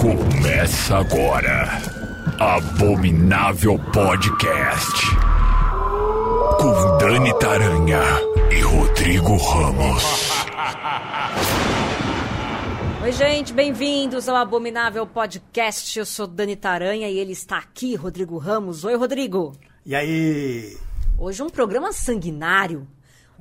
Começa agora. Abominável Podcast. Com Dani Taranha e Rodrigo Ramos. Oi, gente, bem-vindos ao Abominável Podcast. Eu sou Dani Taranha e ele está aqui, Rodrigo Ramos. Oi, Rodrigo. E aí? Hoje um programa sanguinário.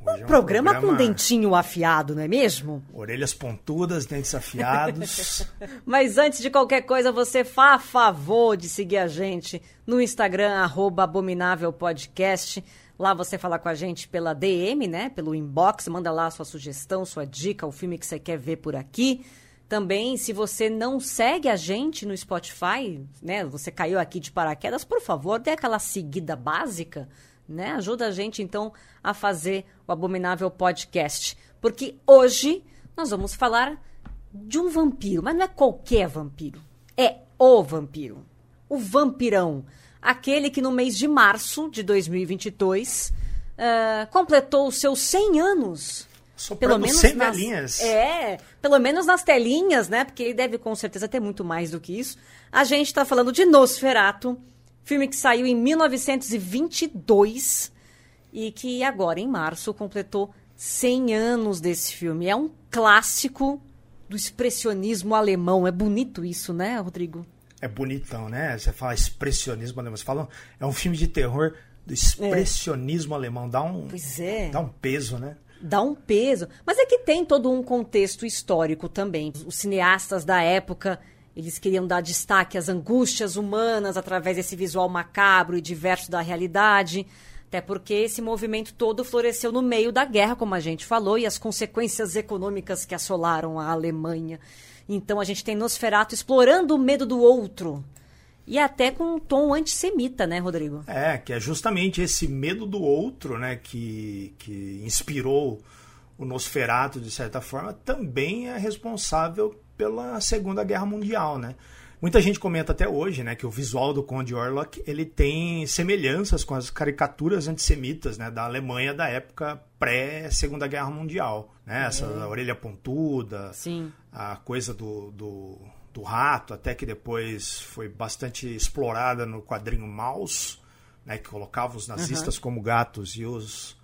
Um, é um programa, com programa- dentinho afiado, não é mesmo? Orelhas pontudas, dentes afiados. Mas antes de qualquer coisa, você faz favor de seguir a gente no Instagram, arroba Abominável Podcast. Lá você fala com a gente pela DM, né? Pelo inbox, manda lá a sua sugestão, sua dica, o filme que você quer ver por aqui. Também, se você não segue a gente no Spotify, né? Você caiu aqui de paraquedas, por favor, dê aquela seguida básica, né? Ajuda a gente, então, a fazer o Abominável Podcast. Porque hoje nós vamos falar de um vampiro, mas não é qualquer vampiro. É o vampiro. O vampirão. Aquele que no mês de março de 2022 ah, completou os seus 100 anos. Soprando 100 nas, velhinhas. É, pelo menos nas telinhas, né? Porque ele deve com certeza ter muito mais do que isso. A gente tá falando de Nosferato, filme que saiu em 1922 e que agora, em março, completou 100 anos desse filme. É um clássico do expressionismo alemão. É bonito isso, né, Rodrigo? É bonitão, né? Você fala expressionismo alemão. Você fala, é um filme de terror do expressionismo alemão. Dá um, Pois é. dá um peso, né? dá um peso. Mas é que tem todo um contexto histórico também. Os cineastas da época, eles queriam dar destaque às angústias humanas através desse visual macabro e diverso da realidade. Até porque esse movimento todo floresceu no meio da guerra, como a gente falou, e as consequências econômicas que assolaram a Alemanha. Então a gente tem Nosferatu explorando o medo do outro. E até com um tom antissemita, né, Rodrigo? É, que é justamente esse medo do outro, né, que, que inspirou o Nosferatu, de certa forma, também é responsável pela Segunda Guerra Mundial, né? Muita gente comenta até hoje, né, que o visual do Conde Orlok, ele tem semelhanças com as caricaturas antissemitas, né, da Alemanha da época pré-Segunda Guerra Mundial, né? Essa orelha pontuda, Sim. a coisa do, do, do rato, até que depois foi bastante explorada no quadrinho Maus, né, que colocava os nazistas como gatos e os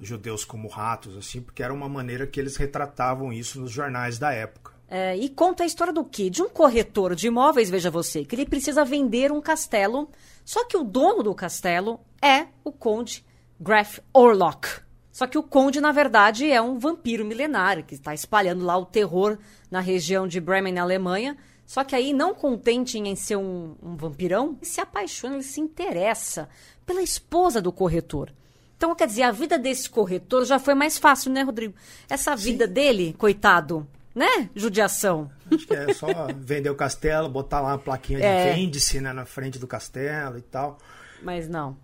judeus como ratos, assim, porque era uma maneira que eles retratavam isso nos jornais da época. É, e conta a história do quê? De um corretor de imóveis, veja você, que ele precisa vender um castelo, só que o dono do castelo é o conde Graf Orlok. Só que o conde, na verdade, é um vampiro milenário que está espalhando lá o terror na região de Bremen, na Alemanha. Só que aí, não contente em ser um, um vampirão, ele se apaixona, ele se interessa pela esposa do corretor. Então, quer dizer, a vida desse corretor já foi mais fácil, né, Rodrigo? Essa vida dele, coitado, né? Judiação. Acho que é só vender o castelo, botar lá uma plaquinha de É. vende-se né, na frente do castelo e tal. Mas não.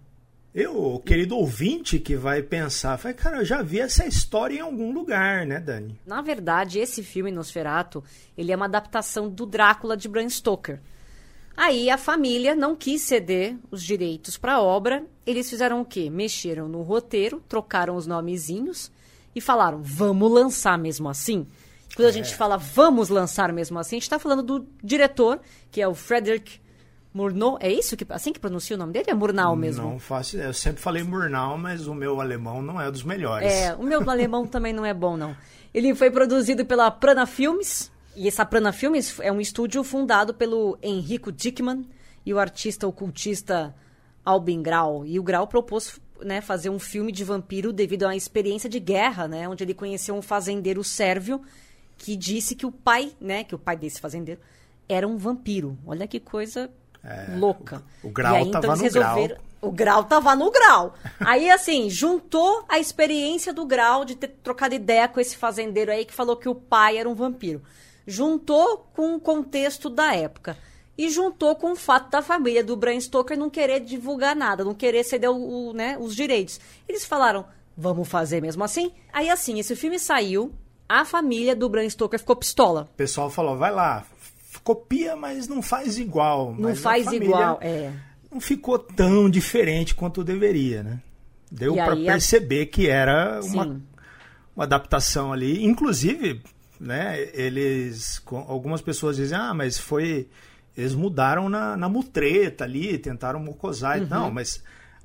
Eu, querido ouvinte que vai pensar, vai, cara, eu já vi essa história em algum lugar, né, Dani? Na verdade, esse filme Nosferatu, ele é uma adaptação do Drácula de Bram Stoker. Aí a família não quis ceder os direitos para a obra. Eles fizeram o quê? Mexeram no roteiro, trocaram os nomezinhos e falaram: "Vamos lançar mesmo assim". Quando a gente fala "vamos lançar mesmo assim", a gente está falando do diretor, que é o Frederick Murnau. É isso que assim que pronuncia o nome dele? É Murnau mesmo. Não faço ideia. Eu sempre falei Murnau, mas o meu alemão não é dos melhores. É, o meu alemão também não é bom, não. Ele foi produzido pela Prana Filmes, e essa Prana Filmes é um estúdio fundado pelo Enrico Dickman e o artista ocultista Albin Grau. E o Grau propôs né, fazer um filme de vampiro devido a uma experiência de guerra, né, onde ele conheceu um fazendeiro sérvio que disse que o pai, né, que o pai desse fazendeiro era um vampiro. Olha que coisa louca. o- o Grau aí, então, tava no grau. resolveram- o grau tava no grau. Aí, assim, juntou a experiência do grau de ter trocado ideia com esse fazendeiro aí que falou que o pai era um vampiro. Juntou com o contexto da época. E juntou com o fato da família do Bram Stoker não querer divulgar nada, não querer ceder o, o, né, os direitos. Eles falaram, vamos fazer mesmo assim? Aí, assim, esse filme saiu, a família do Bram Stoker ficou pistola. O pessoal falou, vai lá, copia, mas não faz igual. Não Mas faz igual, é. Não ficou tão diferente quanto deveria, né? Deu pra aí a- perceber que era uma, Sim. uma adaptação ali. Inclusive, né? Eles, algumas pessoas dizem, ah, mas foi, eles mudaram na, na mutreta ali, tentaram mocosar. Uhum. Não, mas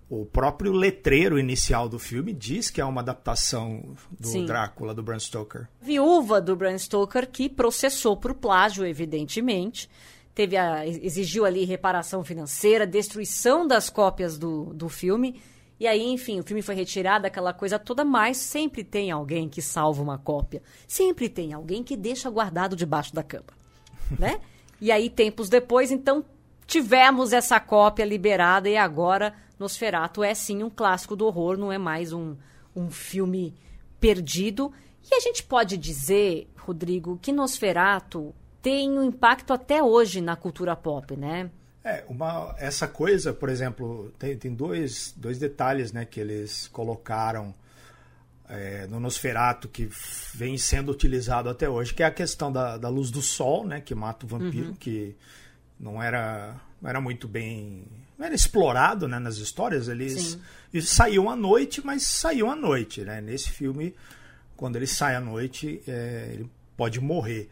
o próprio letreiro inicial do filme diz que é uma adaptação do Sim. Drácula, do Bram Stoker. Viúva do Bram Stoker que processou por plágio, evidentemente. Teve a, exigiu ali reparação financeira, destruição das cópias do, do filme. E aí, enfim, o filme foi retirado, aquela coisa toda, mas sempre tem alguém que salva uma cópia. Sempre tem alguém que deixa guardado debaixo da cama. né? E aí, tempos depois, então, tivemos essa cópia liberada e agora Nosferato é sim um clássico do horror, não é mais um, um filme perdido. E a gente pode dizer, Rodrigo, que Nosferato tem um impacto até hoje na cultura pop, né? É, uma, essa coisa, por exemplo, tem, tem dois, dois detalhes né, que eles colocaram é, no Nosferato que vem sendo utilizado até hoje, que é a questão da, da luz do sol, né, que mata o vampiro, uhum. que não era, não era muito bem não era explorado né, nas histórias. Eles, eles saíam à noite, mas saíam à noite. Né? Nesse filme, quando ele sai à noite, é, ele pode morrer.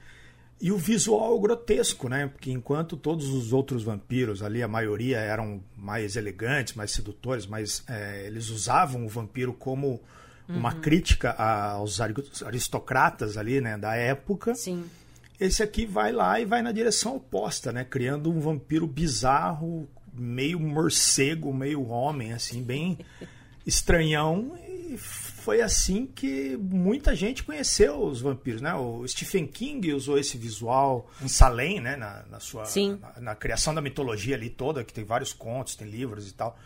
E o visual grotesco, né? Porque enquanto todos os outros vampiros ali, a maioria eram mais elegantes, mais sedutores, mas é, eles usavam o vampiro como uma uhum. crítica aos aristocratas ali, né? Da época. Sim. Esse aqui vai lá e vai na direção oposta, né? Criando um vampiro bizarro, meio morcego, meio homem, assim, bem estranhão. E foi assim que muita gente conheceu os vampiros, né? O Stephen King usou esse visual em Salem, né? Na, na sua na, na, criação da mitologia ali toda, que tem vários contos, tem livros e tal,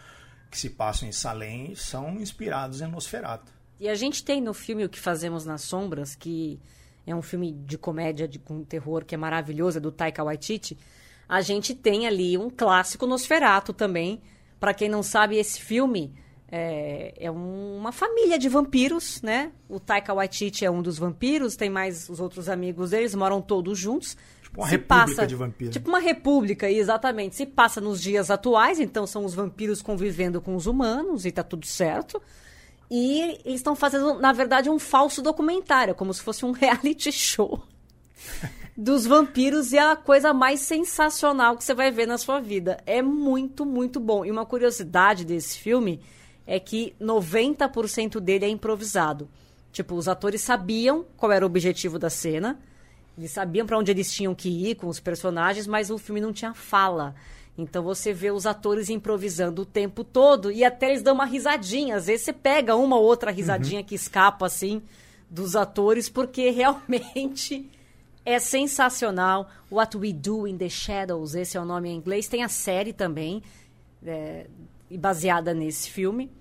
que se passam em Salem, são inspirados em Nosferatu. E a gente tem no filme O que Fazemos nas Sombras, que é um filme de comédia de, com terror que é maravilhoso, é do Taika Waititi a gente tem ali um clássico Nosferato também. Para quem não sabe, esse filme é, é, uma família de vampiros, né? O Taika Waititi é um dos vampiros, tem mais os outros amigos deles, moram todos juntos. Tipo uma Se república passa, de vampiros. Tipo uma república, exatamente. Se passa nos dias atuais, então são os vampiros convivendo com os humanos e tá tudo certo. E eles estão fazendo, na verdade, um falso documentário, como se fosse um reality show dos vampiros e é a coisa mais sensacional que você vai ver na sua vida. É muito, muito bom. E uma curiosidade desse filme é que 90% dele é improvisado. Tipo, os atores sabiam qual era o objetivo da cena, eles sabiam para onde eles tinham que ir com os personagens, mas o filme não tinha fala. Então você vê os atores improvisando o tempo todo e até eles dão uma risadinha. Às vezes você pega uma ou outra risadinha uhum. que escapa assim dos atores, porque realmente é sensacional. What We Do in the Shadows, esse é o nome em inglês. Tem a série também, é, baseada nesse filme.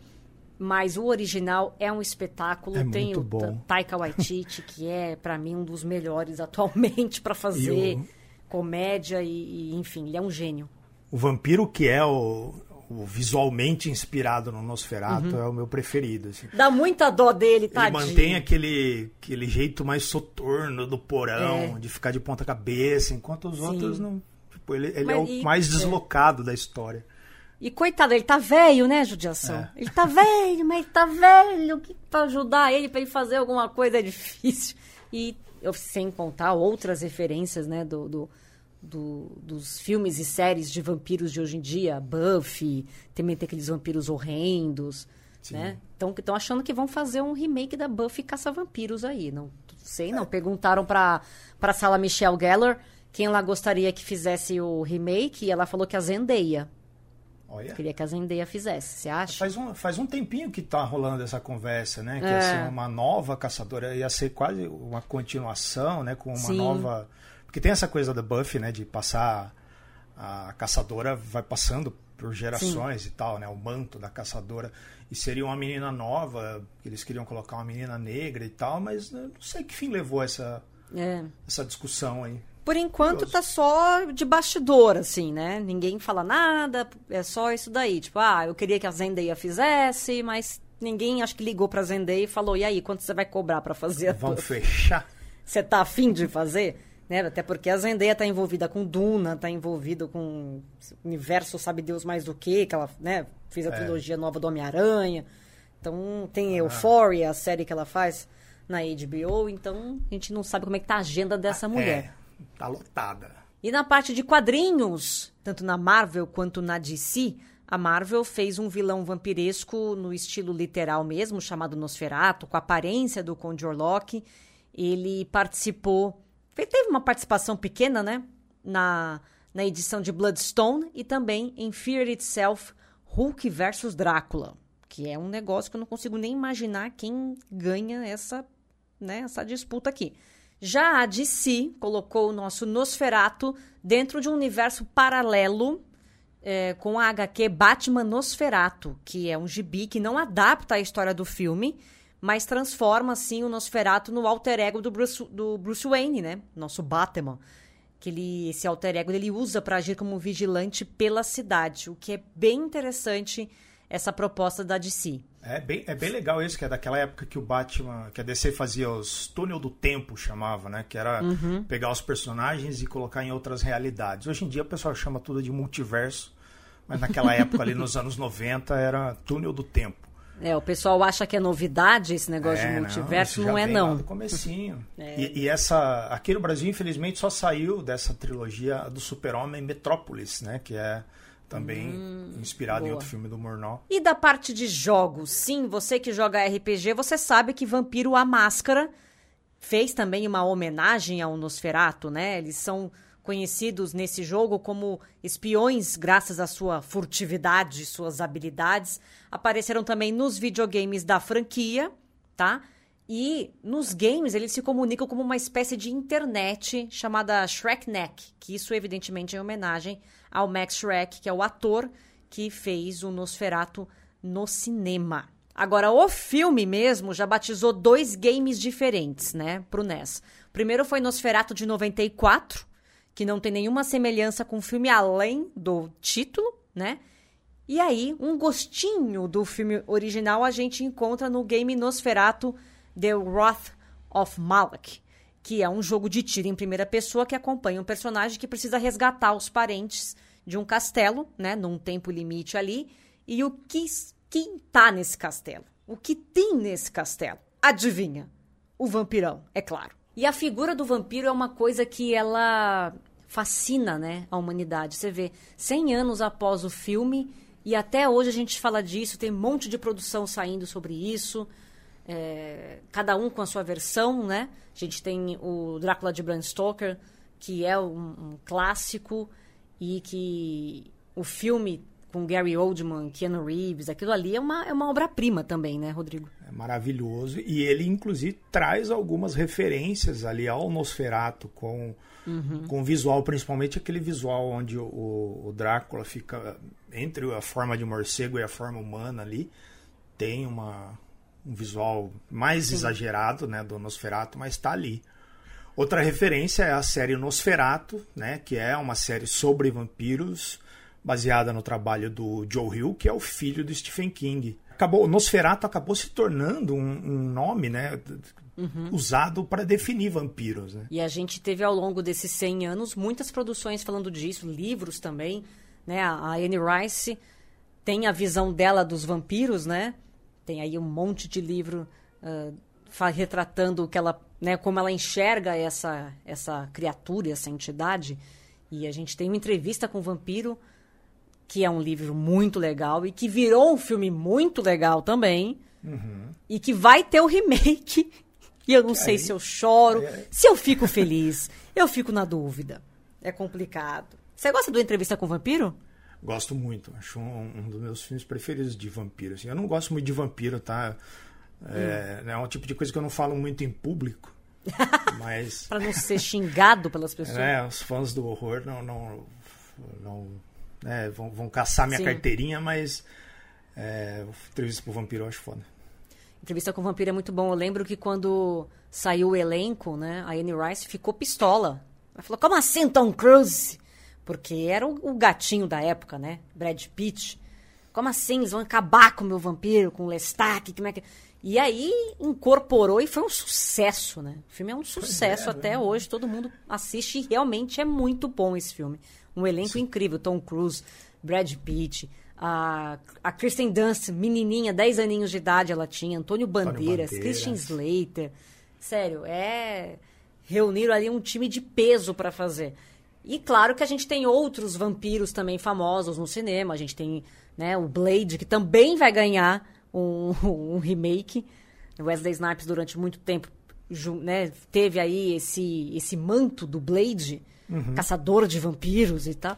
Mas o original é um espetáculo. É Tem o bom. Taika Waititi, que é, para mim, um dos melhores atualmente para fazer comédia e, e, enfim, ele é um gênio. O vampiro que é o, o visualmente inspirado no Nosferatu uhum. é o meu preferido. Assim. Dá muita dó dele, tá? Ele mantém aquele, aquele jeito mais soturno do porão, é. de ficar de ponta cabeça, enquanto os Sim. outros não. Tipo, ele, ele é o e, mais é. deslocado é. da história. E coitado, ele tá velho, né, judiação? É. Ele tá velho, mas ele tá velho. Que pra ajudar ele, pra ele fazer alguma coisa é difícil. E eu, sem contar outras referências, né, do, do do, dos filmes e séries de vampiros de hoje em dia, Buffy, também tem aqueles vampiros horrendos, Sim. né? Então estão achando que vão fazer um remake da Buffy caça-vampiros aí, não sei não. É. Perguntaram para para Sala Michelle Gellar quem ela gostaria que fizesse o remake e ela falou que a Zendaya. Olha. Queria que a Zendaya fizesse, você acha? Faz um, faz um tempinho que tá rolando essa conversa, né? Que é. ia ser uma nova caçadora, ia ser quase uma continuação, né? Com uma Sim. nova porque tem essa coisa da Buffy, né? De passar. A caçadora vai passando por gerações Sim. e tal, né? O manto da caçadora. E seria uma menina nova, eles queriam colocar uma menina negra e tal, mas né, não sei que fim levou essa, é. essa discussão aí. Por enquanto Curioso. tá só de bastidor, assim, né? Ninguém fala nada, é só isso daí. Tipo, ah, eu queria que a Zendaya fizesse, mas ninguém acho que ligou pra Zendaya e falou, e aí, quanto você vai cobrar para fazer? Vamos fechar. Você tá afim de fazer? Né? Até porque a Zendaya está envolvida com Duna, está envolvida com universo sabe Deus mais do que, que ela né, fez a é. trilogia nova do Homem-Aranha. Então tem ah. Euphoria, a série que ela faz na HBO, então a gente não sabe como é que tá a agenda dessa mulher. É, tá lotada. E na parte de quadrinhos, tanto na Marvel quanto na DC, a Marvel fez um vilão vampiresco no estilo literal mesmo, chamado Nosferatu, com a aparência do Conde Orlok. Ele participou, teve uma participação pequena, né, na, na edição de Bloodstone e também em Fear Itself, Hulk versus Drácula, que é um negócio que eu não consigo nem imaginar quem ganha essa, né, essa disputa aqui. Já a DC colocou o nosso Nosferatu dentro de um universo paralelo é, com a HQ Batman Nosferatu, que é um gibi que não adapta a história do filme, mas transforma, assim, o Nosferatu no alter ego do Bruce, do Bruce Wayne, né? Nosso Batman. Que ele, esse alter ego ele usa para agir como vigilante pela cidade, o que é bem interessante essa proposta da DC. É bem, é bem legal isso, que é daquela época que o Batman, que a DC fazia os túnel do tempo, chamava, né? Que era uhum. pegar os personagens e colocar em outras realidades. Hoje em dia o pessoal chama tudo de multiverso, mas naquela época ali nos anos 90 era túnel do tempo. É, o pessoal acha que é novidade esse negócio é, de multiverso, não, não é não. do comecinho. é. e, e, essa, aqui no Brasil, infelizmente, só saiu dessa trilogia do Super-Homem Metrópolis, né? Que é também hum, inspirado boa. em outro filme do Murnau. E da parte de jogos, sim, você que joga RPG, você sabe que Vampiro a Máscara fez também uma homenagem ao Nosferato, né? Eles são conhecidos nesse jogo como espiões graças à sua furtividade e suas habilidades. Apareceram também nos videogames da franquia, tá? E nos games eles se comunicam como uma espécie de internet chamada Shrekneck, que isso evidentemente é homenagem ao Max Shrek, que é o ator que fez o Nosferatu no cinema. Agora, o filme mesmo já batizou dois games diferentes, né, pro NES. O primeiro foi Nosferatu de 94, que não tem nenhuma semelhança com o filme além do título, né? E aí, um gostinho do filme original a gente encontra no game Nosferatu The Wrath of Malak, que é um jogo de tiro em primeira pessoa que acompanha um personagem que precisa resgatar os parentes de um castelo, né, num tempo limite ali, e o que quem tá nesse castelo? O que tem nesse castelo? Adivinha? O vampirão, é claro. E a figura do vampiro é uma coisa que ela fascina, né, a humanidade. Você vê, 100 anos após o filme e até hoje a gente fala disso, tem um monte de produção saindo sobre isso é, cada um com a sua versão, né? A gente tem o Drácula de Bram Stoker, que é um, um clássico e que o filme com Gary Oldman, Keanu Reeves, aquilo ali é uma, é uma obra-prima também, né, Rodrigo? É maravilhoso. E ele, inclusive, traz algumas referências ali ao Nosferato com, uhum. com visual, principalmente aquele visual onde o, o Drácula fica entre a forma de morcego e a forma humana ali. Tem uma, um visual mais Sim. exagerado, né, do Nosferatu, mas está ali. Outra referência é a série Nosferatu, né, que é uma série sobre vampiros, baseada no trabalho do Joe Hill, que é o filho do Stephen King. Acabou, o Nosferatu acabou se tornando um, um nome, né, uhum. usado para definir vampiros. Né? E a gente teve ao longo desses 100 anos muitas produções falando disso, livros também, né? A Anne Rice tem a visão dela dos vampiros, né? Tem aí um monte de livro uh, retratando que ela, né, como ela enxerga essa, essa criatura, essa entidade. E a gente tem uma entrevista com o vampiro, que é um livro muito legal e que virou um filme muito legal também. Uhum. E que vai ter o remake. E eu não aí, sei se eu choro, aí, se eu fico feliz. Eu fico na dúvida. É complicado. Você gosta do Entrevista com o Vampiro? Gosto muito. Acho um, um, dos meus filmes preferidos de vampiro. Assim. Eu não gosto muito de vampiro, tá? É, hum. é um tipo de coisa que eu não falo muito em público. mas... para não ser xingado pelas pessoas. É, os fãs do horror não, não, não é, vão, vão caçar minha Sim. carteirinha, mas é, entrevista com o vampiro eu acho foda. Entrevista com o vampiro é muito bom. Eu lembro que quando saiu o elenco, né, a Anne Rice ficou pistola. Ela falou: "Como assim Tom Cruise? Porque era o, o gatinho da época, né? Brad Pitt. Como assim? Eles vão acabar com o meu vampiro, com o Lestat? Como é que... E aí incorporou e foi um sucesso, né? O filme é um sucesso é, até é. hoje, todo mundo assiste e realmente é muito bom esse filme. Um elenco Sim. incrível, Tom Cruise, Brad Pitt, a, a Kristen Dunst, menininha, 10 aninhos de idade ela tinha, Antônio Bandeiras, Bandeiras. Christian Slater. Sério, é. Reuniram ali um time de peso para fazer. E claro que a gente tem outros vampiros também famosos no cinema. A gente tem né, o Blade, que também vai ganhar um, um remake. Wesley Snipes, durante muito tempo, né, teve aí esse, esse manto do Blade, uhum. caçador de vampiros e tal.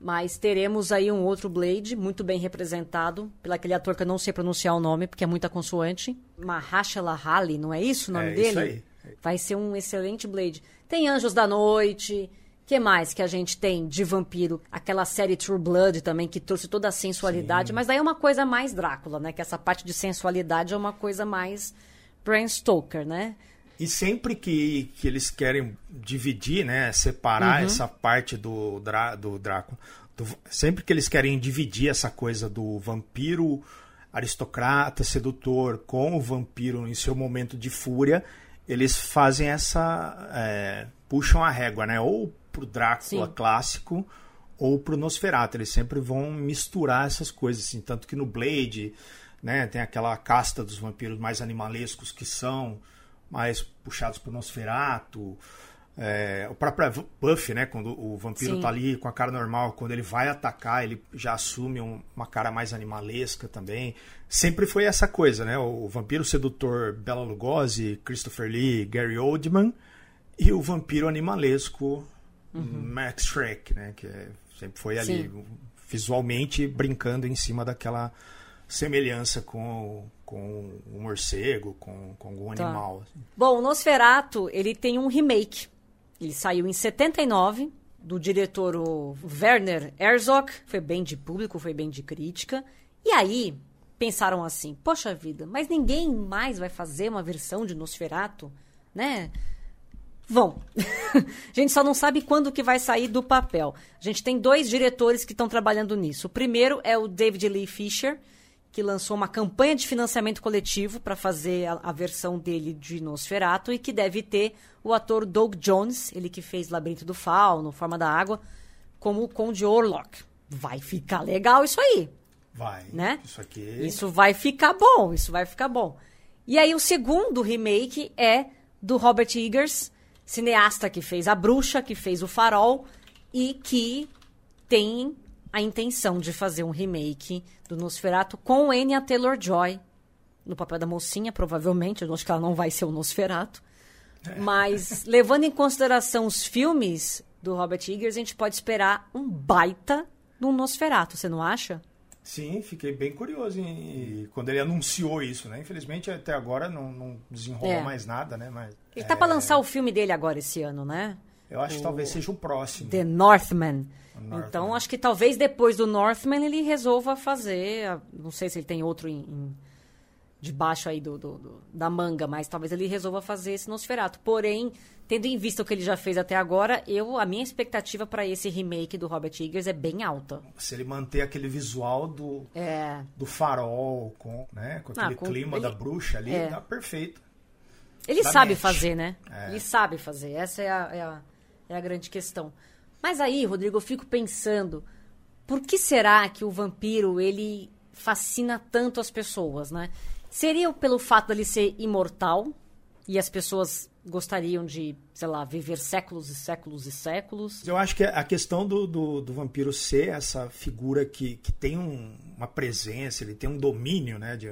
Mas teremos aí um outro Blade, muito bem representado, pelo aquele ator que eu não sei pronunciar o nome, porque é muita consoante. Mahershala Ali, não é isso o nome é dele? Isso aí. Vai ser um excelente Blade. Tem Anjos da Noite, que mais que a gente tem de vampiro? Aquela série True Blood também, que trouxe toda a sensualidade, Sim. mas daí é uma coisa mais Drácula, né? Que essa parte de sensualidade é uma coisa mais Bram Stoker, né? E sempre que, que eles querem dividir, né, separar uhum. essa parte do, do Drácula, do, sempre que eles querem dividir essa coisa do vampiro aristocrata, sedutor, com o vampiro em seu momento de fúria, eles fazem essa. É, puxam a régua, né? Ou pro Drácula Sim. clássico ou pro Nosferatu. Eles sempre vão misturar essas coisas, assim. Tanto que no Blade, né, tem aquela casta dos vampiros mais animalescos que são mais puxados pro Nosferatu. É, o próprio Buffy, né? Quando o vampiro Sim. tá ali com a cara normal, quando ele vai atacar, ele já assume um, uma cara mais animalesca também. Sempre foi essa coisa, né? O, o vampiro sedutor Bela Lugosi, Christopher Lee, Gary Oldman e o vampiro animalesco uhum. Max Shrek, né? Que é, sempre foi ali Sim. visualmente brincando em cima daquela semelhança com, com o morcego, com, com algum tá. animal. Assim. Bom, o Nosferatu, ele tem um remake ele saiu em 79, do diretor Werner Herzog. Foi bem de público, foi bem de crítica. E aí, pensaram assim: poxa vida, mas ninguém mais vai fazer uma versão de Nosferatu, né? Vão. a gente só não sabe quando que vai sair do papel. A gente tem dois diretores que estão trabalhando nisso. O primeiro é o David Lee Fisher, que lançou uma campanha de financiamento coletivo para fazer a, a, versão dele de Nosferatu e que deve ter o ator Doug Jones, ele que fez Labirinto do Fauno, Forma da Água, como o Conde Orlok. Vai ficar legal isso aí. Vai. Né? Isso aqui. Isso vai ficar bom, isso vai ficar bom. E aí o segundo remake é do Robert Eggers, cineasta que fez A Bruxa, que fez O Farol e que tem a intenção de fazer um remake do Nosferatu com Anya Taylor-Joy no papel da mocinha, provavelmente. Eu acho que ela não vai ser o Nosferatu. É. Mas, levando em consideração os filmes do Robert Eggers, a gente pode esperar um baita do Nosferatu, você não acha? Sim, fiquei bem curioso em, quando ele anunciou isso, né? Infelizmente, até agora não, não desenrolou é. mais nada, né? Mas, ele tá é... para lançar o filme dele agora esse ano, né? Eu acho o... que talvez seja o próximo. The Northman. Então, acho que talvez depois do Northman ele resolva fazer. Não sei se ele tem outro em, em debaixo aí do, do, do, da manga, mas talvez ele resolva fazer esse Nosferatu. Porém, tendo em vista o que ele já fez até agora, eu a minha expectativa para esse remake do Robert Eggers é bem alta. Se ele manter aquele visual do, é. do farol, com, né, com aquele ah, com, clima ele, da bruxa ali, é. tá perfeito. Ele sabe fazer, né? É. Ele sabe fazer. Essa é a, é a, é a grande questão. Mas aí, Rodrigo, eu fico pensando, por que será que o vampiro ele fascina tanto as pessoas, né? Seria pelo fato dele ser imortal e as pessoas gostariam de, sei lá, viver séculos e séculos e séculos? Eu acho que a questão do, do, do vampiro ser essa figura que, que tem um, uma presença, ele tem um domínio, né, de,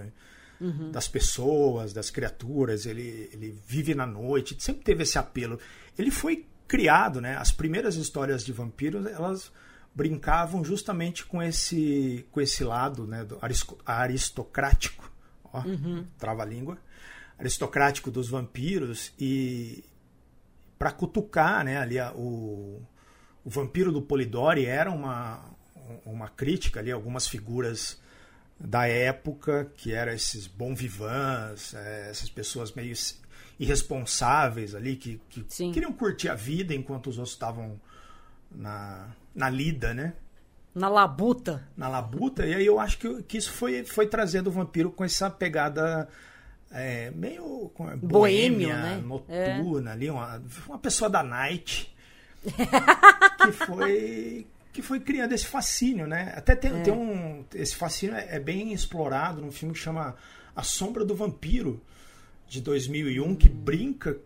uhum. das pessoas, das criaturas, ele, ele vive na noite, sempre teve esse apelo. Ele foi criado, né? As primeiras histórias de vampiros, elas brincavam justamente com esse com esse lado, né, do aristocrático, ó, uhum. trava-língua, aristocrático dos vampiros e para cutucar, né, ali a, o, o vampiro do Polidori era uma uma crítica ali algumas figuras da época que eram esses bom vivants, é, essas pessoas meio irresponsáveis ali, que, que queriam curtir a vida enquanto os outros estavam na, na lida, né? Na labuta. Na labuta. E aí eu acho que, que isso foi, foi trazendo o vampiro com essa pegada é, meio boêmia, Boêmio, né? noturna é. ali, uma, uma pessoa da night que foi que foi criando esse fascínio, né? Até tem, é. tem um esse fascínio é, é bem explorado num filme que chama A Sombra do Vampiro, de 2001 que brinca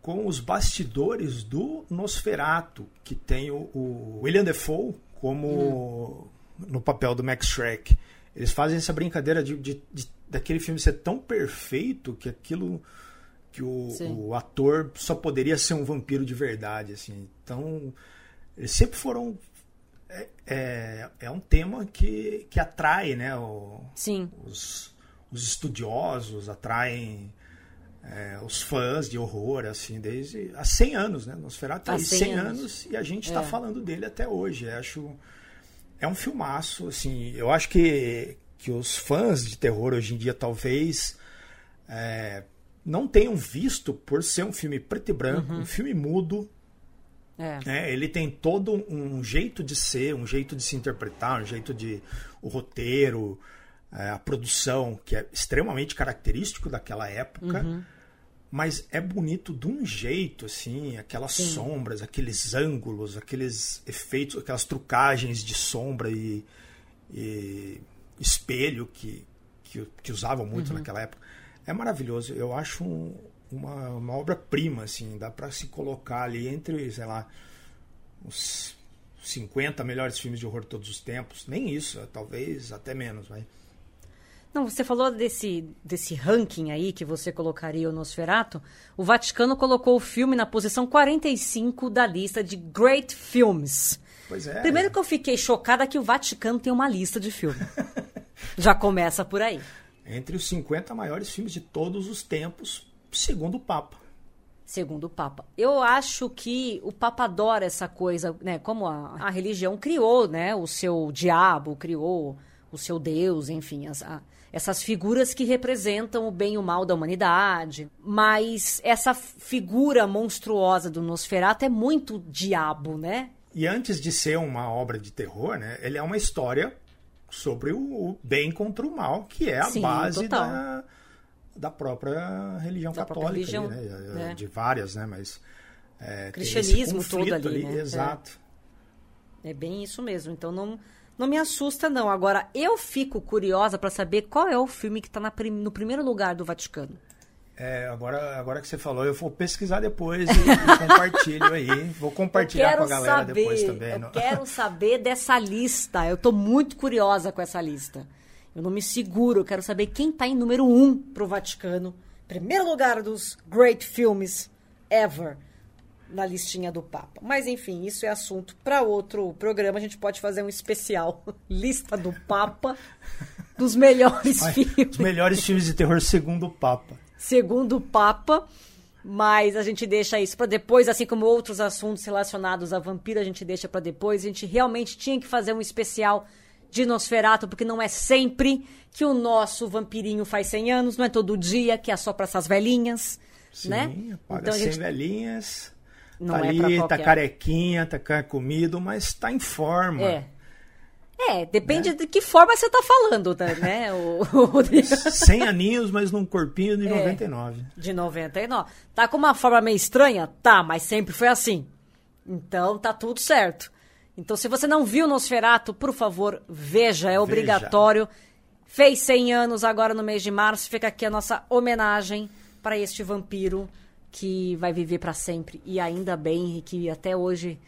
com os bastidores do Nosferato, que tem o, o William Defoe como hum. no papel do Max Shrek. Eles fazem essa brincadeira de, de, de, daquele filme ser tão perfeito que aquilo que o, o, ator só poderia ser um vampiro de verdade, assim. Então, eles sempre foram é, é, é um tema que, que atrai, né? O, Sim. Os, os estudiosos, atraem é, os fãs de horror, assim, desde há 100 anos, né? Nosferatu tem 100, 100 anos. anos. e a gente está é. falando dele até hoje. Eu acho é um filmaço, assim. Eu acho que, que os fãs de terror hoje em dia talvez é, não tenham visto por ser um filme preto e branco, uhum. um filme mudo. É. Né? Ele tem todo um jeito de ser, um jeito de se interpretar, um jeito de o roteiro, é, a produção que é extremamente característico daquela época. Uhum mas é bonito de um jeito, assim, aquelas Sim. sombras, aqueles ângulos, aqueles efeitos, aquelas trucagens de sombra e, e espelho que, que, que, usavam muito uhum. naquela época. É maravilhoso. Eu acho um, uma, uma obra-prima, assim, dá para se colocar ali entre, sei lá, os 50 melhores filmes de horror de todos os tempos. Nem isso, talvez até menos, vai. Não, você falou desse, desse ranking aí que você colocaria o Nosferato. O Vaticano colocou o filme na posição 45 da lista de Great Films. Pois é. Primeiro que eu fiquei chocada que o Vaticano tem uma lista de filmes. Já começa por aí. Entre os 50 maiores filmes de todos os tempos, segundo o Papa. Segundo o Papa. Eu acho que o Papa adora essa coisa, né? Como a, a religião criou, né? O seu diabo, criou o seu Deus, enfim, as, a, essas figuras que representam o bem e o mal da humanidade. Mas essa figura monstruosa do Nosferatu é muito diabo, né? E antes de ser uma obra de terror, né, ele é uma história sobre o bem contra o mal, que é a Sim, base da, da própria religião da católica, própria religião, ali, né? É. de várias, né? Mas é, cristianismo todo ali, ali né? Exato. É. é bem isso mesmo. Então não não me assusta, não. Agora, eu fico curiosa para saber qual é o filme que está no primeiro lugar do Vaticano. É, agora, agora que você falou, eu vou pesquisar depois e, e compartilho aí. Vou compartilhar com a galera saber, depois também. Eu quero saber dessa lista. Eu estou muito curiosa com essa lista. Eu não me seguro. Eu quero saber quem está em número um para o Vaticano. Primeiro lugar dos great filmes ever na listinha do Papa. Mas enfim, isso é assunto para outro programa. A gente pode fazer um especial lista do Papa dos melhores filmes. Os melhores filmes de terror segundo o Papa. Segundo o Papa. Mas a gente deixa isso para depois, assim como outros assuntos relacionados a vampiro, a gente deixa para depois. A gente realmente tinha que fazer um especial de Nosferato, porque não é sempre que o nosso vampirinho faz 100 anos, não é todo dia que é só para essas velhinhas, Sim, né? Paga então, 100 gente... velhinhas. Não tá é ali, tá carequinha, tá comido, mas tá em forma. É. É, depende né? de que forma você tá falando, tá, né, o, o 100 aninhos, mas num corpinho de é, 99. De 99. Tá com uma forma meio estranha? Tá, mas sempre foi assim. Então tá tudo certo. Então se você não viu Nosferato, por favor, veja, é obrigatório. Veja. Fez 100 anos agora no mês de março, fica aqui a nossa homenagem para este vampiro que vai viver para sempre e ainda bem que até hoje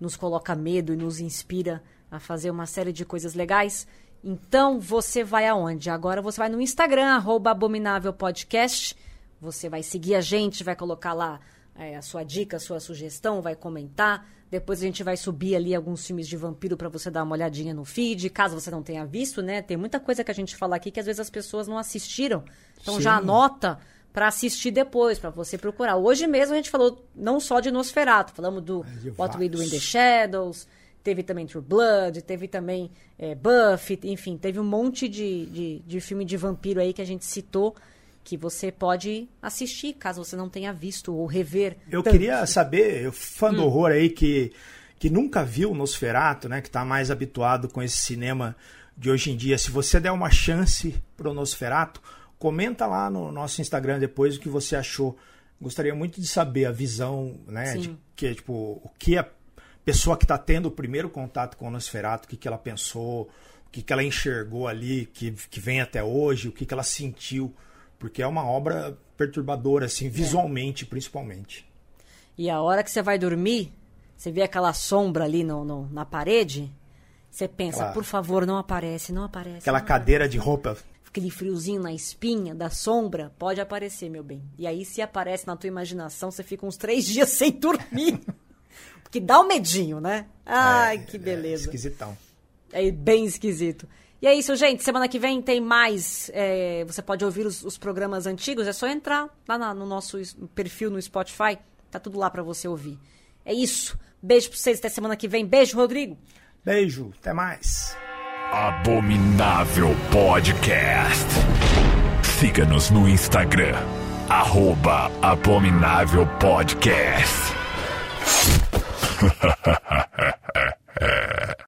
nos coloca medo e nos inspira a fazer uma série de coisas legais. Então você vai aonde? Agora você vai no Instagram, arroba Abominável Podcast. Você vai seguir a gente, vai colocar lá é, a sua dica, a sua sugestão, vai comentar. Depois a gente vai subir ali alguns filmes de vampiro para você dar uma olhadinha no feed, caso você não tenha visto, né? Tem muita coisa que a gente fala aqui que às vezes as pessoas não assistiram. Então Sim. já anota para assistir depois, para você procurar. Hoje mesmo a gente falou não só de Nosferatu, falamos do What We Do in the Shadows, teve também True Blood, teve também é, Buffy, enfim, teve um monte de, de, de filme de vampiro aí que a gente citou que você pode assistir, caso você não tenha visto ou rever. Eu tanto. queria saber, eu fã do hum. horror aí que, que nunca viu Nosferatu, né, que está mais habituado com esse cinema de hoje em dia, se você der uma chance pro Nosferatu, Comenta lá no nosso Instagram depois o que você achou. Gostaria muito de saber a visão, né? Sim. De que, tipo, o que a pessoa que está tendo o primeiro contato com o Nosferatu, o que, que ela pensou, o que, que ela enxergou ali, que, que vem até hoje, o que, que ela sentiu porque é uma obra perturbadora, assim, visualmente, principalmente. E a hora que você vai dormir, você vê aquela sombra ali no, no- na parede, você pensa, Claro. por favor, não aparece, não aparece. Aquela não cadeira de roupa. aquele friozinho na espinha da sombra, pode aparecer, meu bem. E aí, se aparece na tua imaginação, você fica uns três dias sem dormir. Porque dá um medinho, né? Ai, é, que É beleza. esquisitão. É bem esquisito. E é isso, gente. Semana que vem tem mais. é, você pode ouvir os, os programas antigos. É só entrar lá na- no nosso perfil no Spotify. Tá tudo lá pra você ouvir. É isso. Beijo pra vocês. Até semana que vem. Beijo, Rodrigo. Beijo, até mais. Abominável Podcast. Siga-nos no Instagram, arroba Abominável Podcast. はっはっはっはっはっはっはっは。